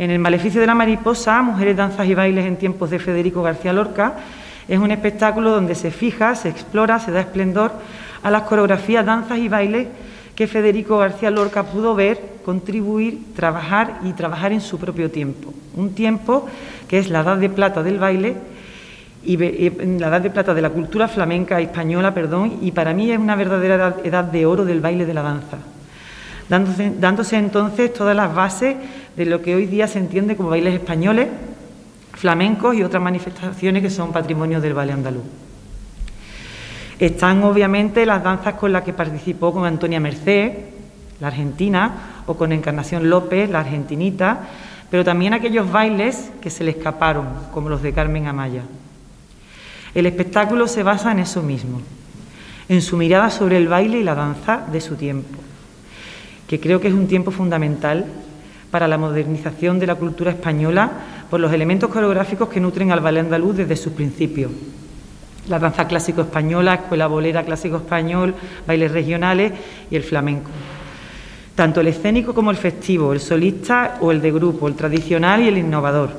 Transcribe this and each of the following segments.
En el Maleficio de la Mariposa, Mujeres, Danzas y Bailes en tiempos de Federico García Lorca, es un espectáculo donde se fija, se explora, se da esplendor a las coreografías, danzas y bailes que Federico García Lorca pudo ver, contribuir, trabajar y trabajar en su propio tiempo. Un tiempo que es la edad de plata del baile y la edad de plata de la cultura flamenca española, perdón, y para mí es una verdadera edad de oro del baile de la danza, dándose, entonces todas las bases de lo que hoy día se entiende como bailes españoles, flamencos y otras manifestaciones que son patrimonio del baile andaluz. Están obviamente las danzas con las que participó con Antonia Merced, la argentina, o con Encarnación López, la argentinita, pero también aquellos bailes que se le escaparon, como los de Carmen Amaya. El espectáculo se basa en eso mismo, en su mirada sobre el baile y la danza de su tiempo, que creo que es un tiempo fundamental para la modernización de la cultura española por los elementos coreográficos que nutren al ballet andaluz desde sus principios. La danza clásico española, escuela bolera clásico español, bailes regionales y el flamenco. Tanto el escénico como el festivo, el solista o el de grupo, el tradicional y el innovador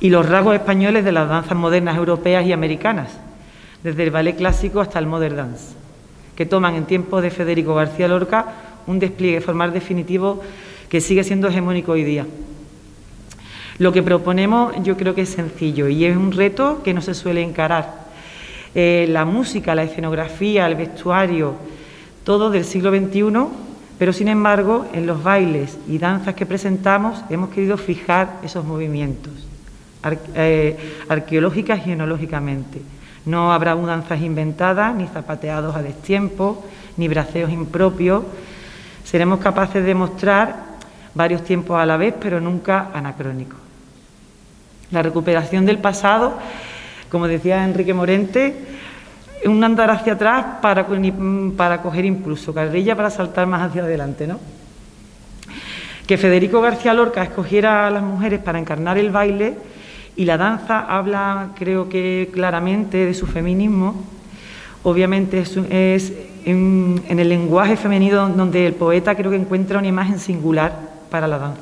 y los rasgos españoles de las danzas modernas europeas y americanas, desde el ballet clásico hasta el modern dance, que toman en tiempos de Federico García Lorca un despliegue formal definitivo que sigue siendo hegemónico hoy día. Lo que proponemos yo creo que es sencillo y es un reto que no se suele encarar. Eh, la música, la escenografía, el vestuario, todo del siglo XXI, pero sin embargo en los bailes y danzas que presentamos hemos querido fijar esos movimientos eh, arqueológicas y genológicamente. No habrá mudanzas inventadas, ni zapateados a destiempo, ni braceos impropios. Seremos capaces de mostrar varios tiempos a la vez, pero nunca anacrónicos. La recuperación del pasado, como decía Enrique Morente, es un andar hacia atrás para, para coger impulso, carrilla para saltar más hacia adelante, ¿no? Que Federico García Lorca escogiera a las mujeres para encarnar el baile y la danza habla, creo que claramente, de su feminismo. Obviamente es, en, el lenguaje femenino donde el poeta creo que encuentra una imagen singular para la danza.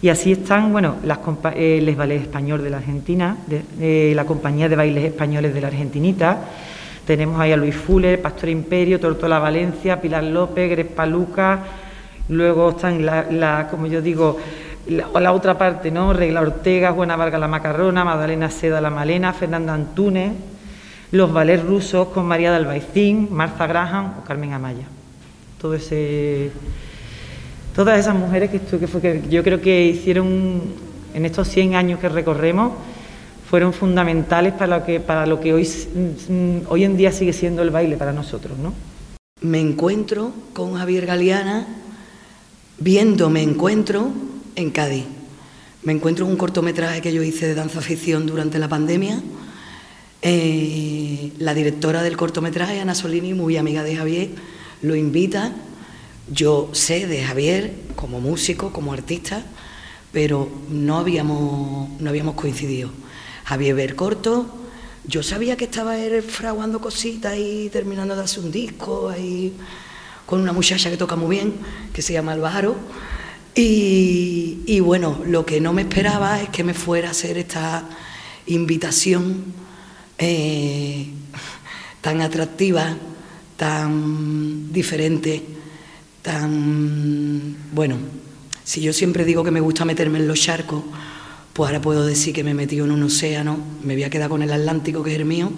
Y así están, bueno, las, eh, les Ballet Español de la Argentina, de, la Compañía de Bailes Españoles de la Argentinita. Tenemos ahí a Luis Fuller, Pastor Imperio, Tortola Valencia, Pilar López, Grespa Luca. Luego están, la, como yo digo, la, la otra parte, ¿no? Regla Ortega, Juana Vargas la Macarrona, Magdalena Seda la Malena, Fernanda Antunes, los ballets rusos con María de Albaicín, Martha Graham o Carmen Amaya. Todas esas mujeres que, yo creo que hicieron en estos 100 años que recorremos fueron fundamentales para lo que, hoy, hoy en día sigue siendo el baile para nosotros. ¿no? Me encuentro con Javier Galeana, viendo me encuentro en Cádiz. Me encuentro en un cortometraje que yo hice de danza ficción durante la pandemia. Eh, la directora del cortometraje, Ana Solini, muy amiga de Javier, lo invita. Yo sé de Javier como músico, como artista, pero no habíamos, no habíamos coincidido. Javier ver corto, yo sabía que estaba él fraguando cositas y terminando de hacer un disco ahí con una muchacha que toca muy bien, que se llama Álvaro y, bueno, lo que no me esperaba es que me fuera a hacer esta invitación eh, tan atractiva, tan diferente, tan... Bueno, si yo siempre digo que me gusta meterme en los charcos, pues ahora puedo decir que me he metido en un océano, me voy a quedar con el Atlántico, que es el mío,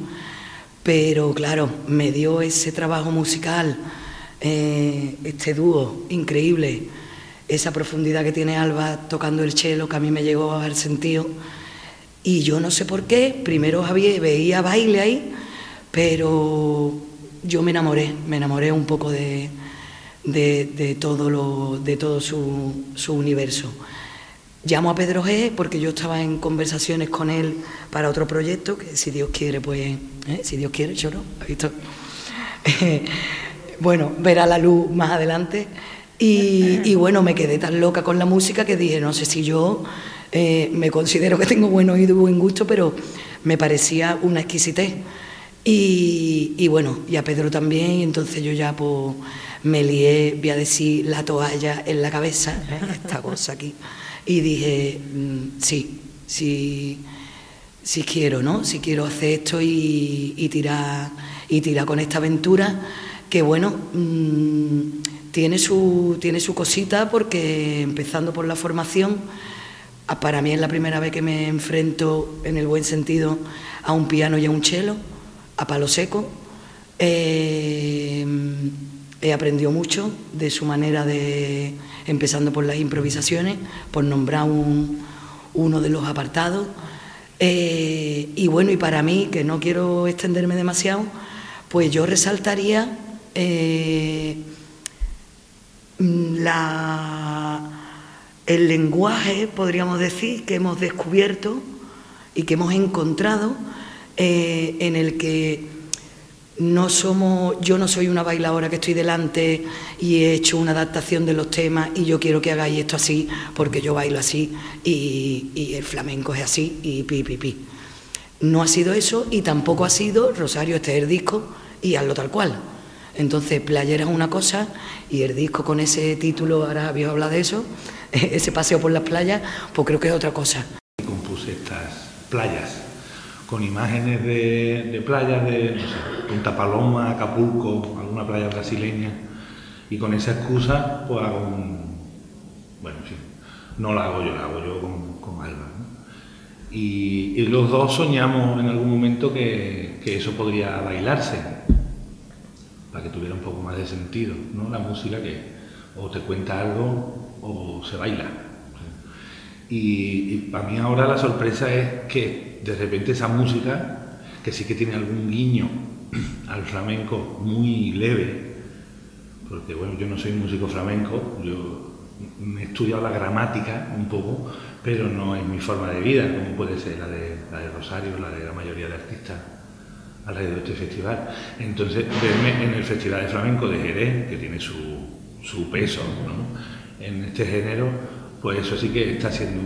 pero claro, me dio ese trabajo musical, eh, este dúo increíble esa profundidad que tiene Alba tocando el cello que a mí me llegó a haber sentido. Y yo no sé por qué, primero Javier veía baile ahí, pero yo me enamoré, me enamoré un poco de, de, todo, lo, de todo su, su, universo. Llamo a Pedro G porque yo estaba en conversaciones con él para otro proyecto, que si Dios quiere, pues, ¿eh? si Dios quiere, yo no, ¿ha visto? bueno, verá la luz más adelante. Y, bueno, me quedé tan loca con la música que dije, no sé si yo eh, me considero que tengo buen oído y buen gusto, pero me parecía una exquisitez. Y, bueno, y a Pedro también, y entonces yo ya pues me lié, voy a decir, la toalla en la cabeza, ¿eh? esta cosa aquí, y dije, mm, sí, sí, sí quiero, ¿no? Si quiero hacer esto y, tirar, y tirar con esta aventura, que bueno, mm, tiene, su, tiene su cosita porque empezando por la formación, para mí es la primera vez que me enfrento, en el buen sentido, a un piano y a un cello, a palo seco. Eh, he aprendido mucho de su manera de, empezando por las improvisaciones, por nombrar uno de los apartados. Eh, y bueno, y para mí, que no quiero extenderme demasiado, pues yo resaltaría eh, la el lenguaje, podríamos decir, que hemos descubierto y que hemos encontrado eh, en el que no somos, yo no soy una bailadora que estoy delante y he hecho una adaptación de los temas y yo quiero que hagáis esto así porque yo bailo así y, el flamenco es así y pi, pi, pi. No ha sido eso y tampoco ha sido Rosario, este es el disco y hazlo tal cual. Entonces, Playera es una cosa y el disco con ese título, ahora habéis hablado de eso, ese paseo por las playas, pues creo que es otra cosa. Compuse estas playas con imágenes de, playas de Punta Paloma, Acapulco, alguna playa brasileña, y con esa excusa pues hago un... Bueno, sí, no la hago yo, la hago yo con, con Alba. Y, los dos soñamos en algún momento que, que, eso podría bailarse, para que tuviera un poco más de sentido, ¿no? La música que o te cuenta algo o se baila. Y, para mí ahora la sorpresa es que de repente esa música, que sí que tiene algún guiño al flamenco muy leve, porque bueno, yo no soy músico flamenco, yo he estudiado la gramática un poco, pero no es mi forma de vida, como puede ser la de, la de Rosario, la de la mayoría de artistas alrededor de este festival. Entonces, verme en el Festival de Flamenco de Jerez, que tiene su, su peso, ¿no? En este género, pues eso sí que está siendo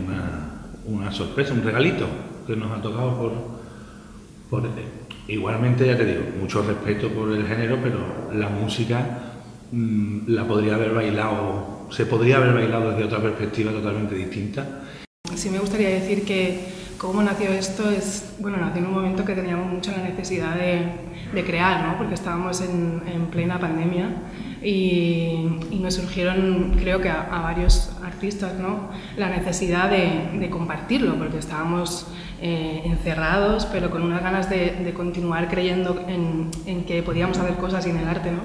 una, sorpresa, un regalito que nos ha tocado por, por... Igualmente, ya te digo, mucho respeto por el género, pero la música mm, la podría haber bailado, se podría haber bailado desde otra perspectiva totalmente distinta. Sí me gustaría decir que cómo nació esto es, bueno, nació en un momento que teníamos mucha la necesidad de, de crear, ¿no? porque estábamos en, en plena pandemia y, nos surgieron, creo que a, varios artistas, ¿no? la necesidad de, de compartirlo, porque estábamos eh, encerrados, pero con unas ganas de, de continuar creyendo en, en, que podíamos hacer cosas sin el arte. ¿no?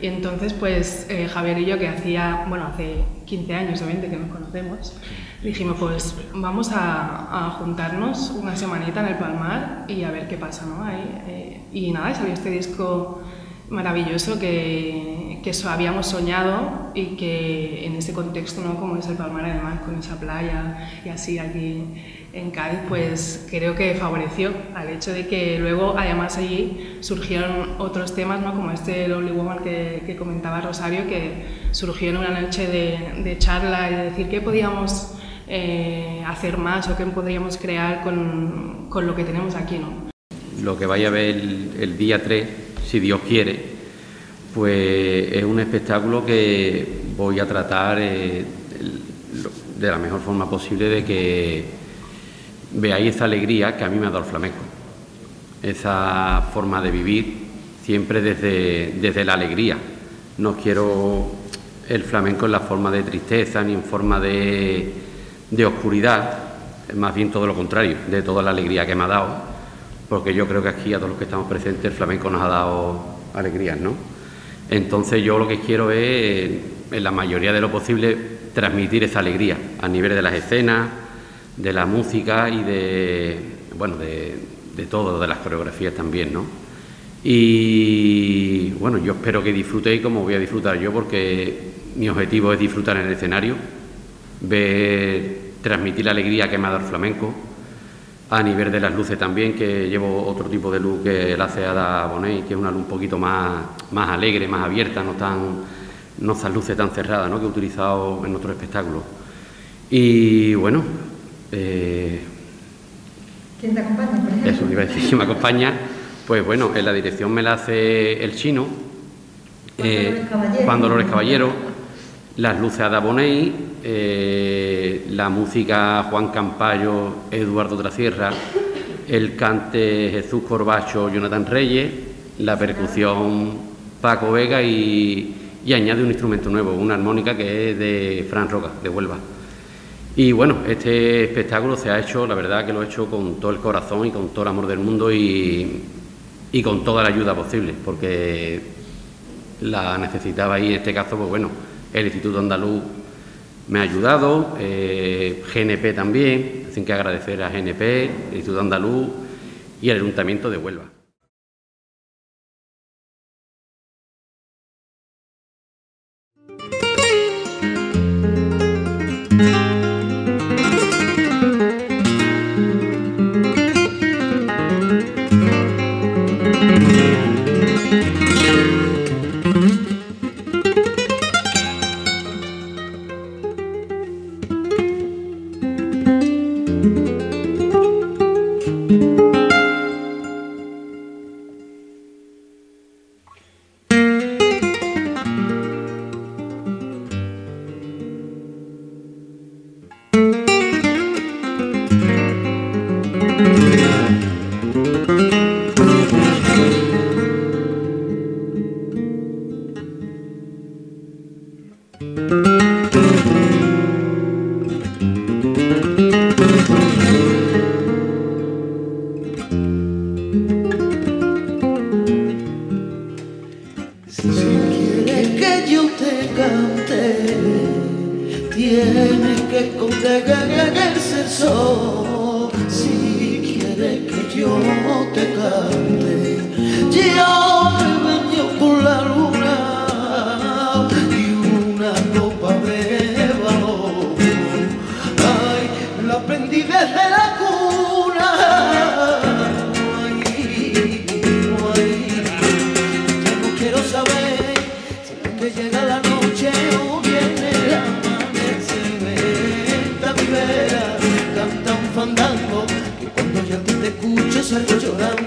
Y entonces, pues eh, Javier y yo, que hacía, bueno, hace 15 años o 20 que nos conocemos, dijimos, pues vamos a, a juntarnos una semanita en el Palmar y a ver qué pasa. ¿no? Ahí, eh, y nada, salió este disco maravilloso que, que eso habíamos soñado y que en ese contexto, ¿no? como es el Palmar además, con esa playa y así aquí en Cádiz, pues creo que favoreció al hecho de que luego además allí surgieron otros temas, ¿no? como este Lonely Woman que, comentaba Rosario, que surgió en una noche de, de charla y de decir qué podíamos eh, hacer más o qué podríamos crear con, con, lo que tenemos aquí. ¿no? Lo que vaya a ver el, el día 3, si Dios quiere, pues es un espectáculo que voy a tratar eh, de la mejor forma posible de que veáis esa alegría que a mí me ha dado el flamenco, esa forma de vivir siempre desde, desde la alegría. No quiero el flamenco en la forma de tristeza ni en forma de, de oscuridad, más bien todo lo contrario, de toda la alegría que me ha dado, porque yo creo que aquí a todos los que estamos presentes el flamenco nos ha dado alegrías, ¿no? Entonces yo lo que quiero es, en la mayoría de lo posible, transmitir esa alegría a nivel de las escenas, de la música y de, bueno, de, de todo, de las coreografías también, ¿no? Y bueno, yo espero que disfrutéis como voy a disfrutar yo, porque mi objetivo es disfrutar en el escenario, ver, transmitir la alegría que me ha dado el flamenco, a nivel de las luces también, que llevo otro tipo de luz que la hace Ada Bonet, que es una luz un poquito más, más alegre, más abierta, no tan no esas luces tan cerradas ¿no? que he utilizado en otros espectáculos. Y bueno, eh, ¿Quién te acompaña, por ejemplo? Eso, iba a decir, me acompaña, pues bueno, en la dirección me la hace el chino, eh, Juan Dolores Caballero, las luces Ada Boney, eh, la música Juan Campayo, Eduardo Trasierra, el cante Jesús Corbacho, Jonathan Reyes, la percusión Paco Vega y, y añade un instrumento nuevo, una armónica que es de Fran Roca, de Huelva. Y bueno, este espectáculo se ha hecho, la verdad que lo he hecho con todo el corazón y con todo el amor del mundo y, y con toda la ayuda posible, porque la necesitaba y en este caso, pues bueno, el Instituto Andaluz me ha ayudado, eh, GNP también, así que agradecer a GNP, el Instituto Andaluz y el Ayuntamiento de Huelva. Sir,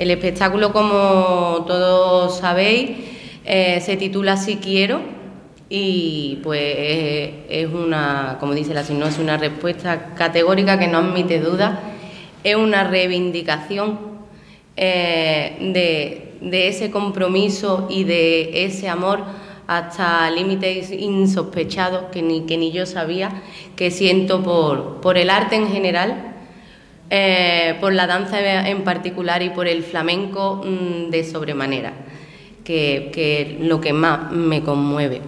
El espectáculo, como todos sabéis, eh, se titula Si quiero y pues es una, como dice la no es una respuesta categórica que no admite duda, es una reivindicación eh, de, de ese compromiso y de ese amor hasta límites insospechados que ni, que ni yo sabía que siento por, por el arte en general, eh, por la danza en particular y por el flamenco mm, de sobremanera, que, que lo que más me conmueve.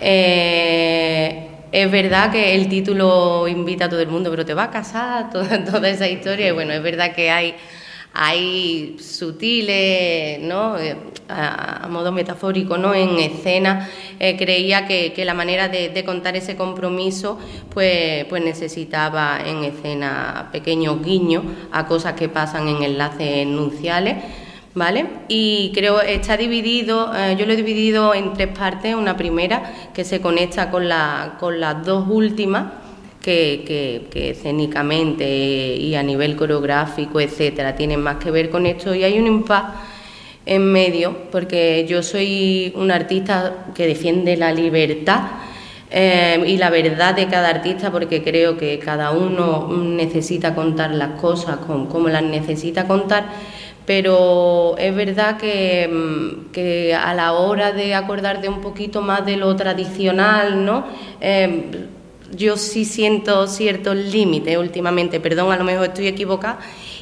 Eh, es verdad que el título invita a todo el mundo, pero te va a casar, toda, toda esa historia, y bueno, es verdad que hay hay sutiles, ¿no? Eh, a, modo metafórico, ¿no? En escena, eh, creía que, la manera de, contar ese compromiso, pues, pues necesitaba en escena pequeños guiños a cosas que pasan en enlaces enunciales. ¿Vale? Y creo está dividido, eh, yo lo he dividido en tres partes, una primera que se conecta con, la, con las dos últimas, que, escénicamente y a nivel coreográfico, etcétera, tienen más que ver con esto y hay un impacto en medio, porque yo soy un artista que defiende la libertad eh, y la verdad de cada artista, porque creo que cada uno necesita contar las cosas como las necesita contar, pero es verdad que, mm, que, a la hora de acordarte un poquito más de lo tradicional, ¿no? Eh, yo sí siento ciertos límites últimamente, perdón, a lo mejor estoy equivocada,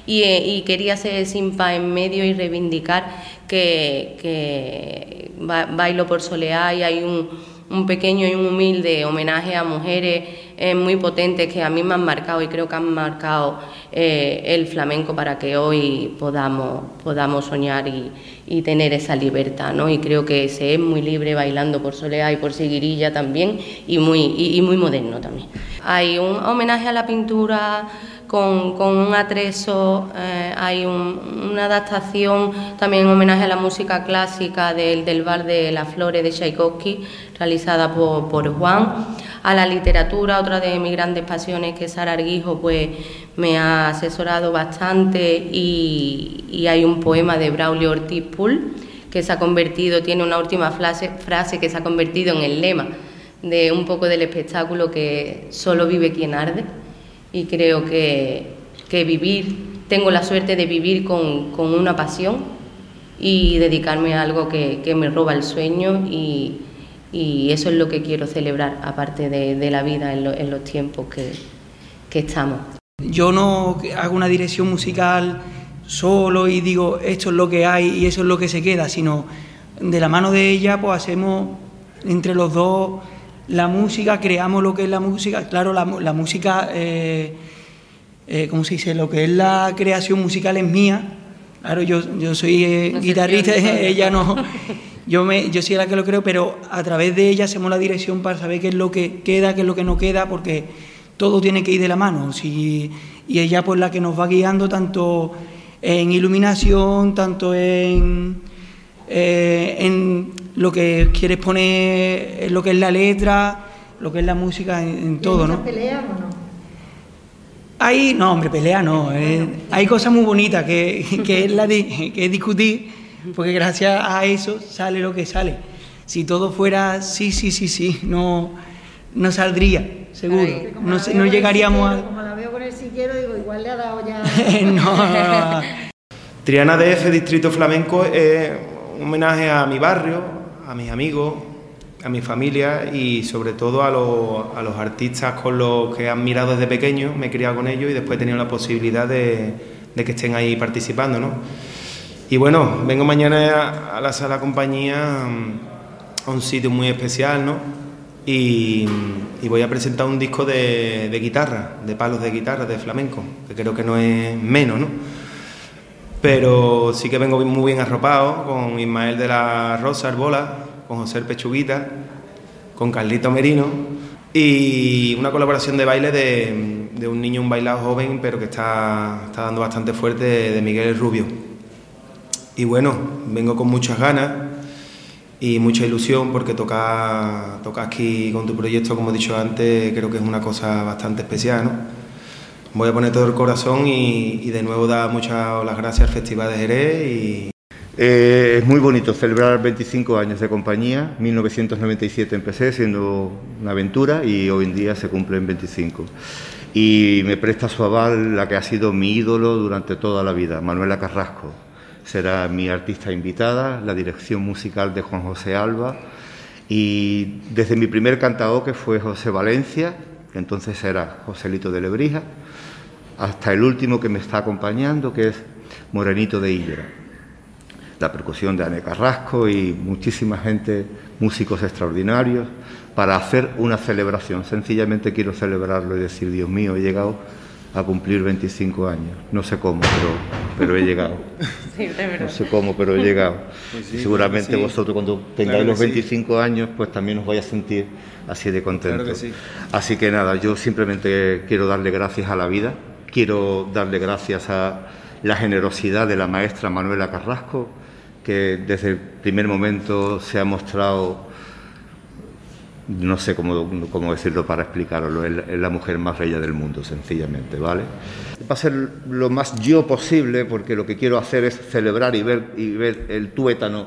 y, eh, quería ser simpa en medio y reivindicar que, que Bailo por Soleá y hay un, un pequeño y un humilde homenaje a mujeres eh, muy potentes que a mí me han marcado y creo que han marcado eh, el flamenco para que hoy podamos, podamos soñar y, y, tener esa libertad. ¿no? Y creo que se es muy libre bailando por Soleá y por Seguirilla también y muy, y muy moderno también. Hay un homenaje a la pintura con, un atrezo, eh, hay una adaptación también en homenaje a la música clásica del, del Bar de las Flores de Tchaikovsky, realizada por, Juan, a la literatura, otra de mis grandes pasiones que Sara Arguijo pues me ha asesorado bastante y, hay un poema de Braulio Ortiz Pool que se ha convertido, tiene una última frase, frase que se ha convertido en el lema de un poco del espectáculo que solo vive quien arde y creo que, vivir, tengo la suerte de vivir con, una pasión y dedicarme a algo que, me roba el sueño y, eso es lo que quiero celebrar, aparte de, la vida en, los tiempos que, que estamos. Yo no hago una dirección musical solo y digo esto es lo que hay y eso es lo que se queda, sino de la mano de ella pues hacemos entre los dos la música, creamos lo que es la música, claro, la, música, eh, eh, ¿cómo se dice? Lo que es la creación musical es mía, claro, yo, yo soy eh, guitarrista, ella no, yo, me, yo soy la que lo creo, pero a través de ella hacemos la dirección para saber qué es lo que queda, qué es lo que no queda, porque todo tiene que ir de la mano, y ella pues la que nos va guiando tanto en iluminación, tanto en, en lo que quieres poner, lo que es la letra, lo que es la música, en, todo, ¿no? pelea o no? Hay, no, hombre, pelea no. Eh, hay cosas muy bonitas que, que, es la que es discutir, porque gracias a eso sale lo que sale. Si todo fuera sí, sí, sí, sí, no, no saldría, seguro. no, no llegaríamos a. Como la veo con el siquiero, digo, igual le ha dado ya. no, no, no. Triana DF, Distrito Flamenco, es un homenaje a mi barrio, a mis amigos, a mi familia y sobre todo a los, artistas con los que han mirado desde pequeño, me he criado con ellos y después he tenido la posibilidad de, que estén ahí participando. ¿no? Y bueno, vengo mañana a la sala compañía a un sitio muy especial ¿no? y, voy a presentar un disco de, de, guitarra, de palos de guitarra, de flamenco, que creo que no es menos. ¿no? Pero sí que vengo muy bien arropado con Ismael de la Rosa Arbola, con José Pechuguita, con Carlito Merino y una colaboración de baile de, un niño, un bailado joven, pero que está, dando bastante fuerte, de, Miguel Rubio. Y bueno, vengo con muchas ganas y mucha ilusión porque tocar toca aquí con tu proyecto, como he dicho antes, creo que es una cosa bastante especial. ¿no? Voy a poner todo el corazón y, de nuevo dar muchas gracias al Festival de Jerez y eh, es muy bonito celebrar 25 años de compañía. 1997 empecé siendo una aventura y hoy en día se cumplen 25. Y me presta su aval la que ha sido mi ídolo durante toda la vida, Manuela Carrasco. Será mi artista invitada, la dirección musical de Juan José Alba. Y desde mi primer cantador, que fue José Valencia, que entonces era Joselito de Lebrija, hasta el último que me está acompañando, que es Morenito de Higuera la percusión de Ane Carrasco y muchísima gente, músicos extraordinarios, para hacer una celebración. Sencillamente quiero celebrarlo y decir, Dios mío, he llegado a cumplir 25 años. No sé cómo, pero, pero he llegado. no sé cómo, pero he llegado. Pues seguramente vosotros cuando tengáis los 25 años, pues también os vais a sentir así de contentos. así que nada, yo simplemente quiero darle gracias a la vida, quiero darle gracias a la generosidad de la maestra Manuela Carrasco, que desde el primer momento se ha mostrado, no sé cómo, cómo decirlo para explicarlo, es la mujer más bella del mundo, sencillamente, ¿vale? Va a ser lo más yo posible, porque lo que quiero hacer es celebrar y ver, y ver el tuétano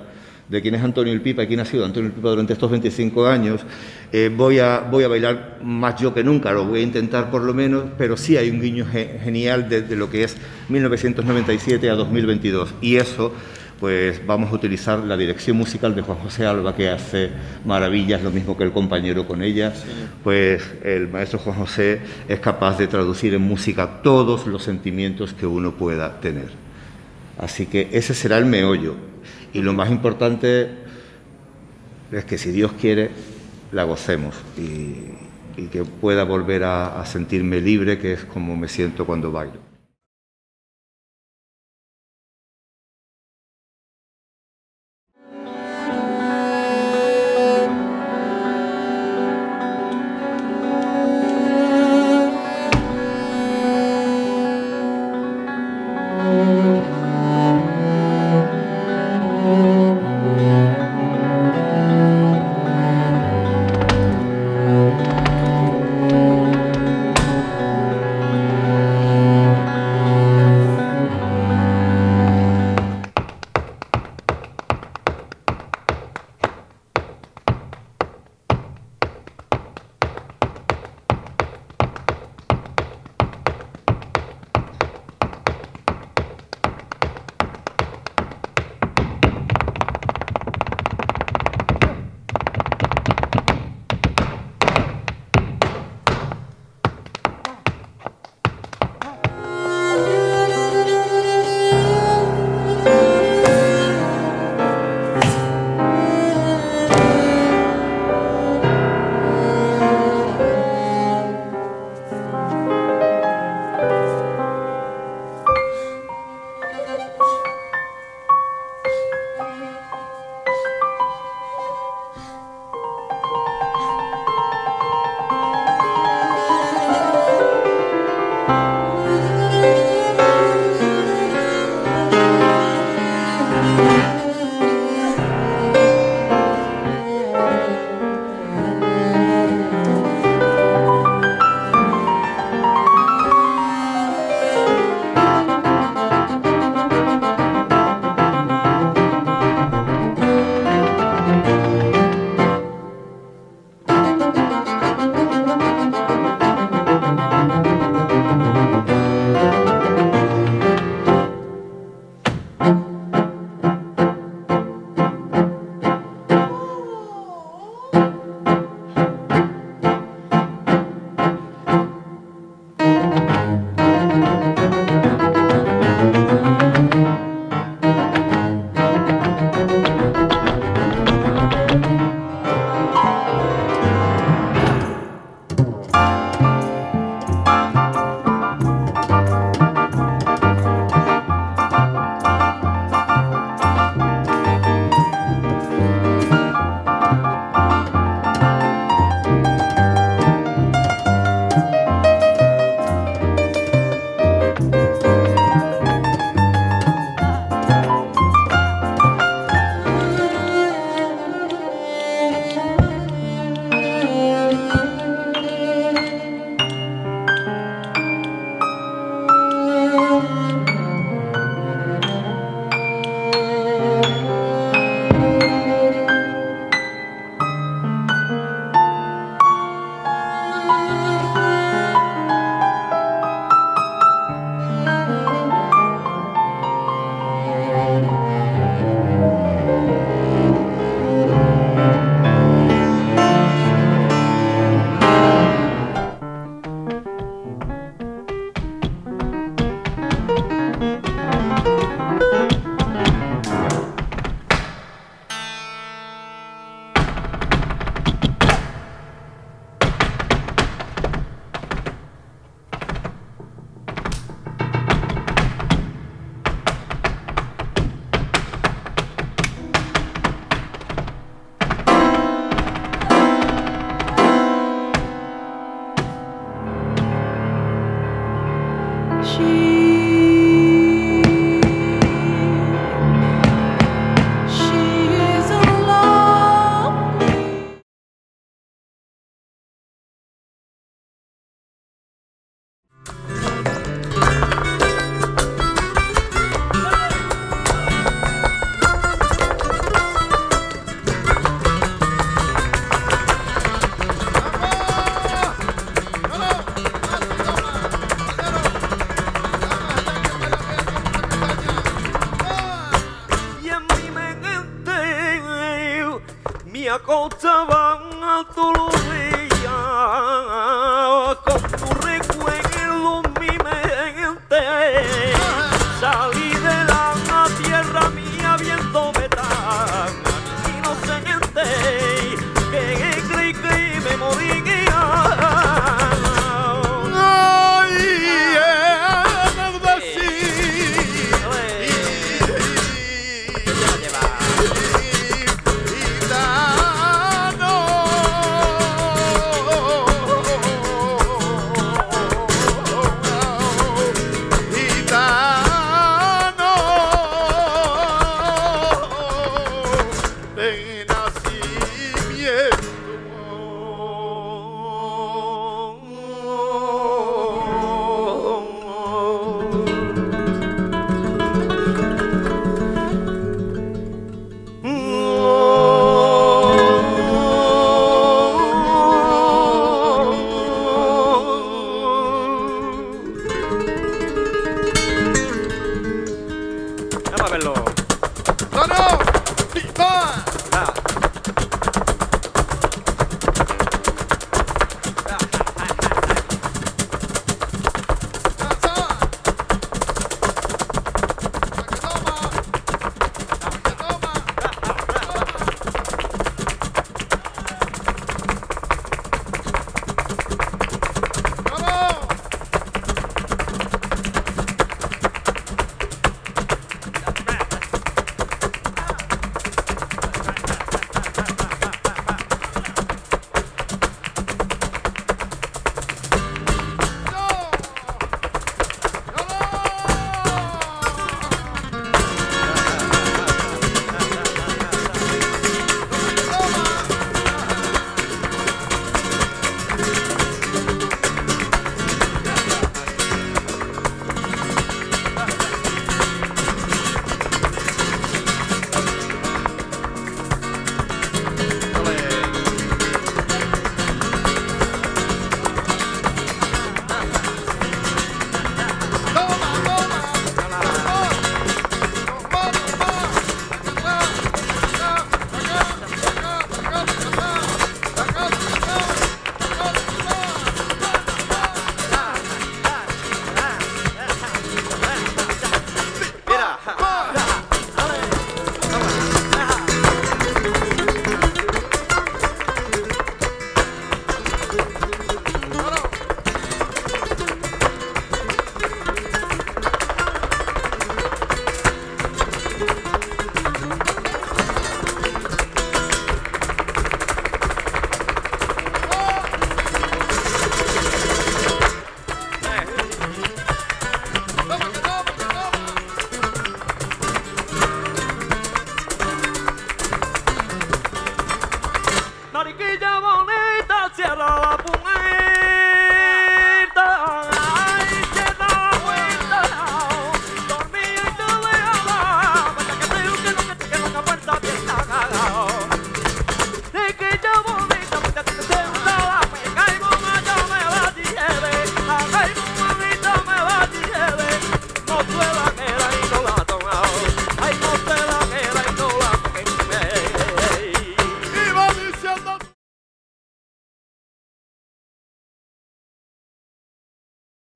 de quién es Antonio El Pipa y quién ha sido Antonio El Pipa durante estos 25 años. Eh, voy, a, voy a bailar más yo que nunca, lo voy a intentar por lo menos, pero sí hay un guiño genial desde lo que es 1997 a 2022. Y eso pues vamos a utilizar la dirección musical de Juan José Alba, que hace maravillas, lo mismo que el compañero con ella, pues el maestro Juan José es capaz de traducir en música todos los sentimientos que uno pueda tener. Así que ese será el meollo. Y lo más importante es que si Dios quiere, la gocemos y, que pueda volver a sentirme libre, que es como me siento cuando bailo.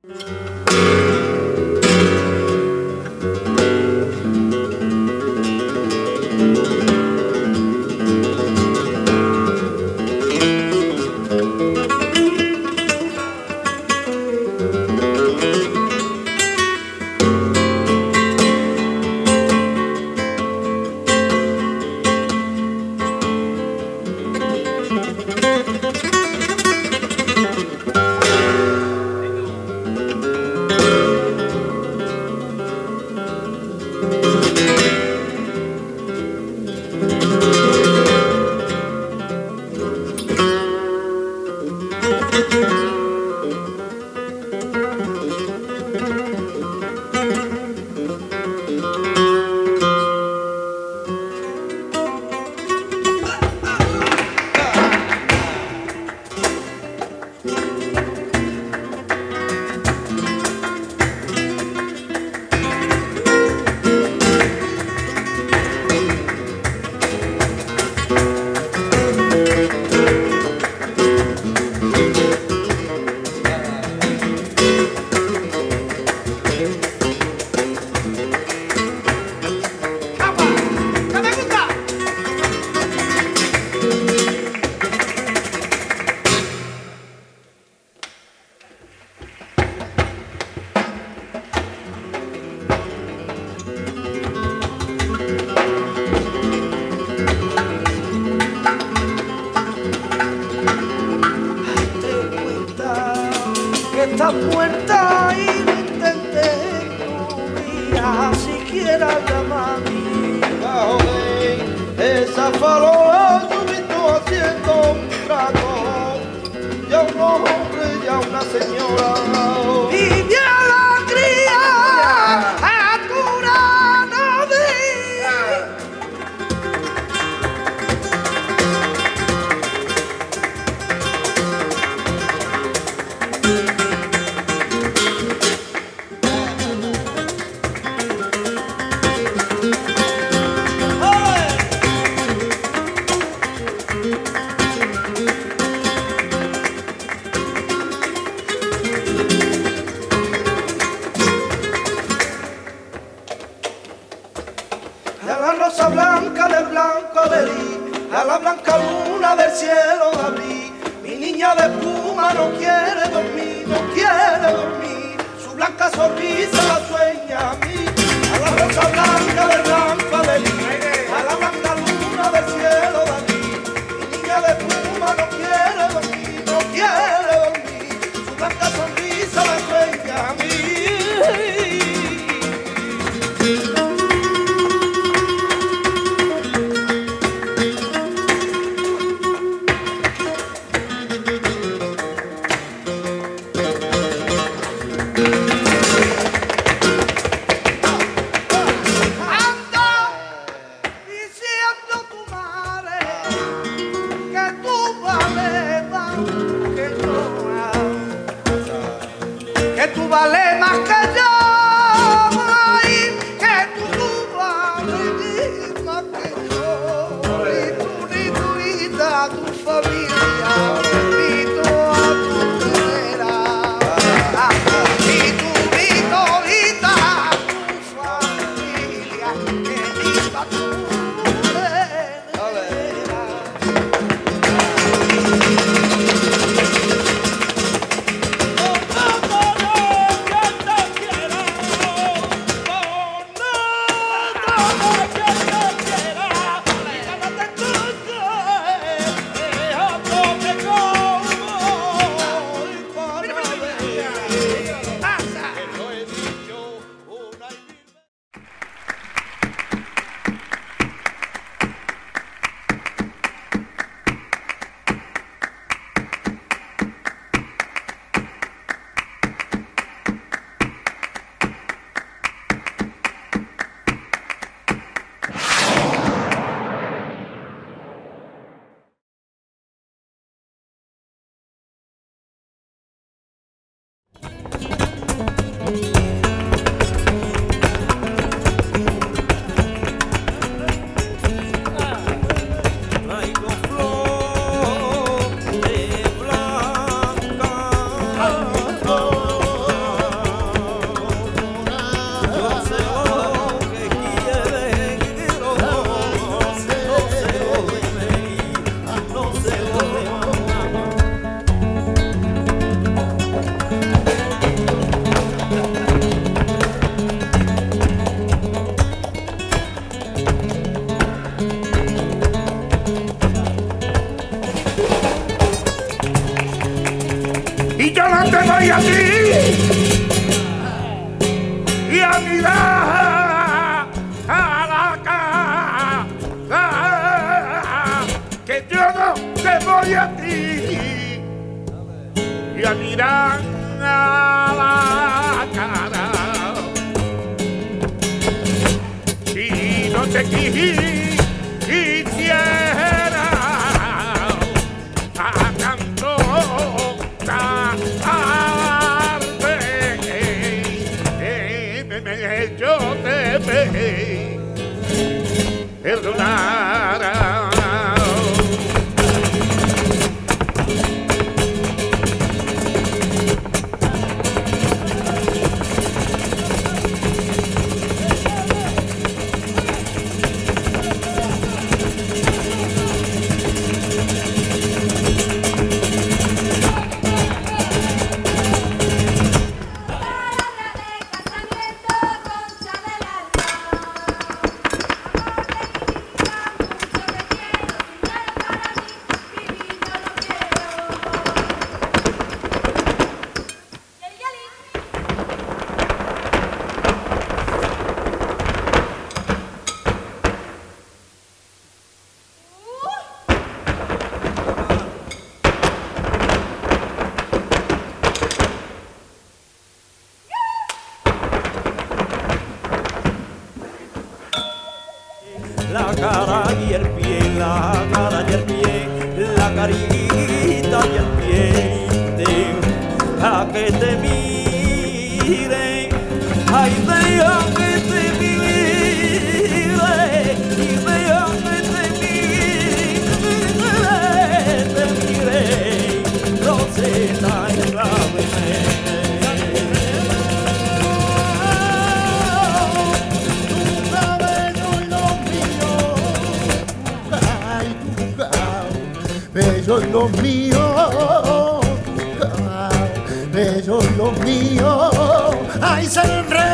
Música muerta y no entendés tu vida, siquiera llamarme. Esa farola visto haciendo un trago, ya un hombre, ya una señora. y a ti y a mirar. voy a ti y a mirar a la cara. Si no te quise. carita y el pie, de a que te mire. lo mío, ah, bello lo mío, ay, San Rey.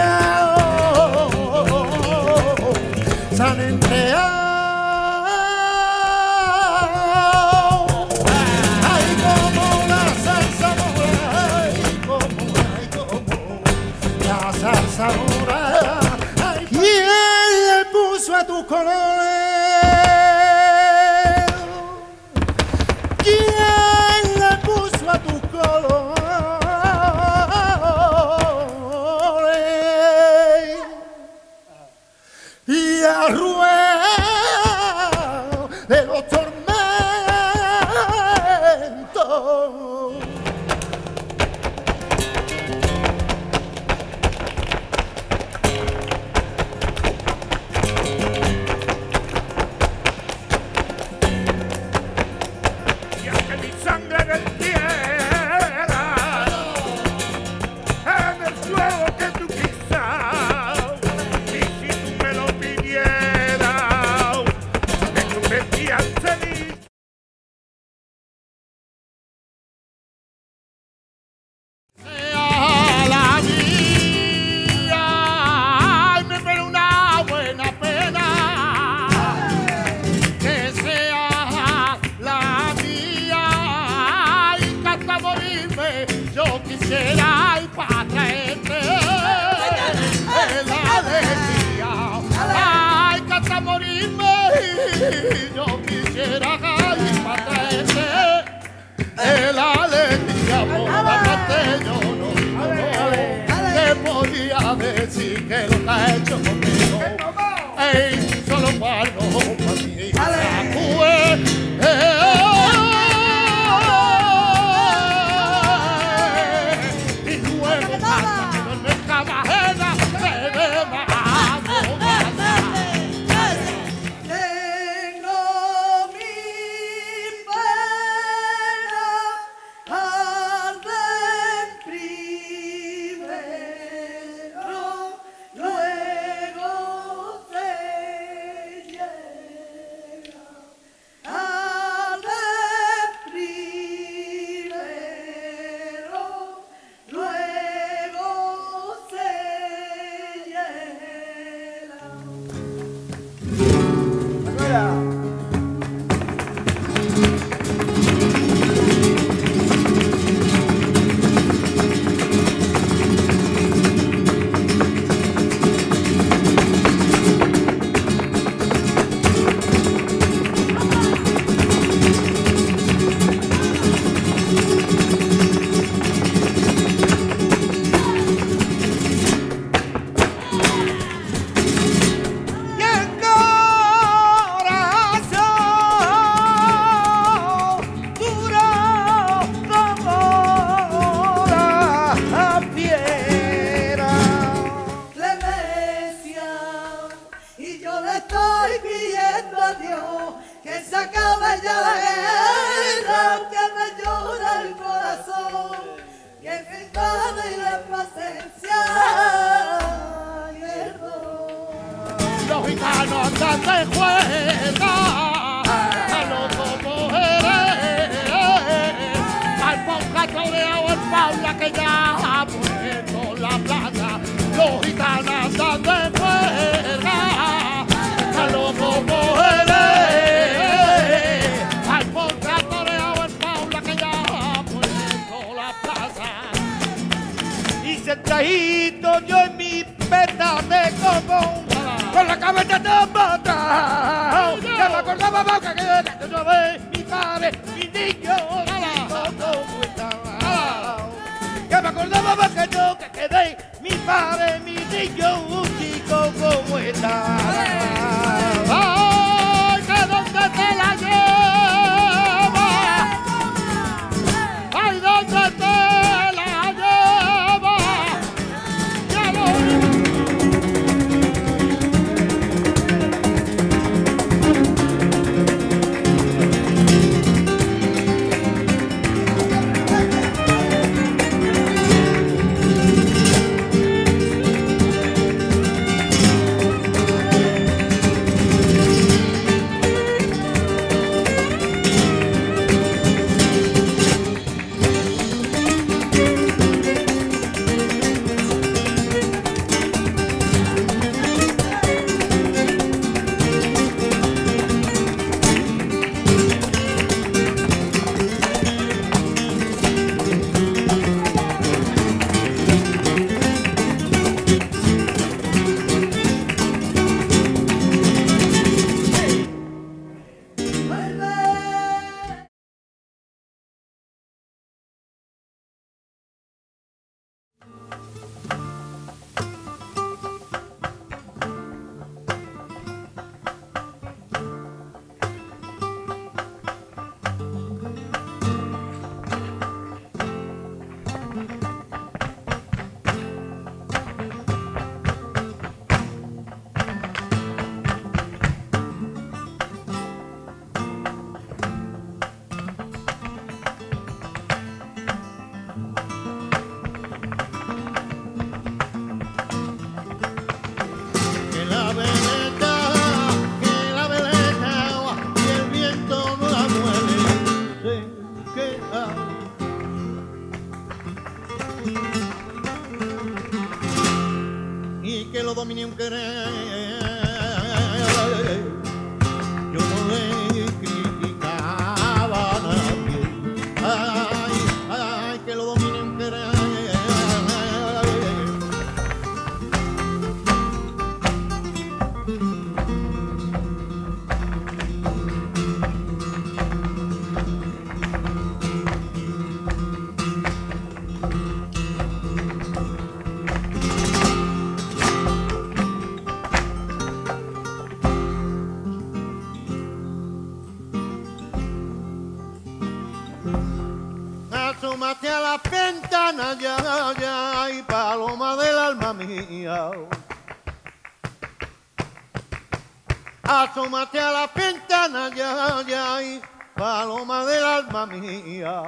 Asómate a la ventana ya, ya, y paloma del alma mía.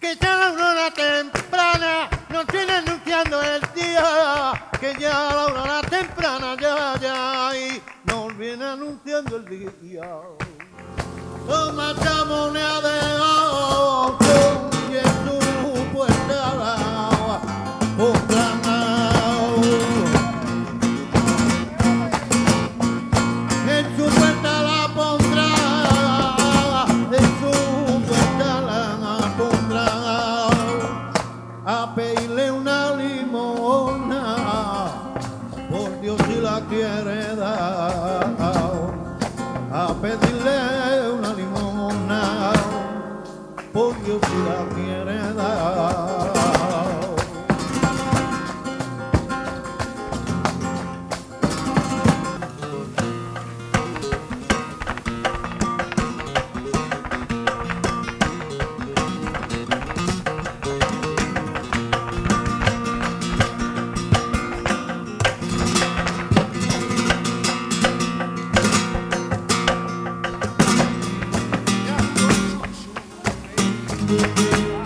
Que ya la aurora temprana nos viene anunciando el día. Que ya la aurora temprana ya, ya, y nos viene anunciando el día. Toma esta de oro y en tu puerta por Dios y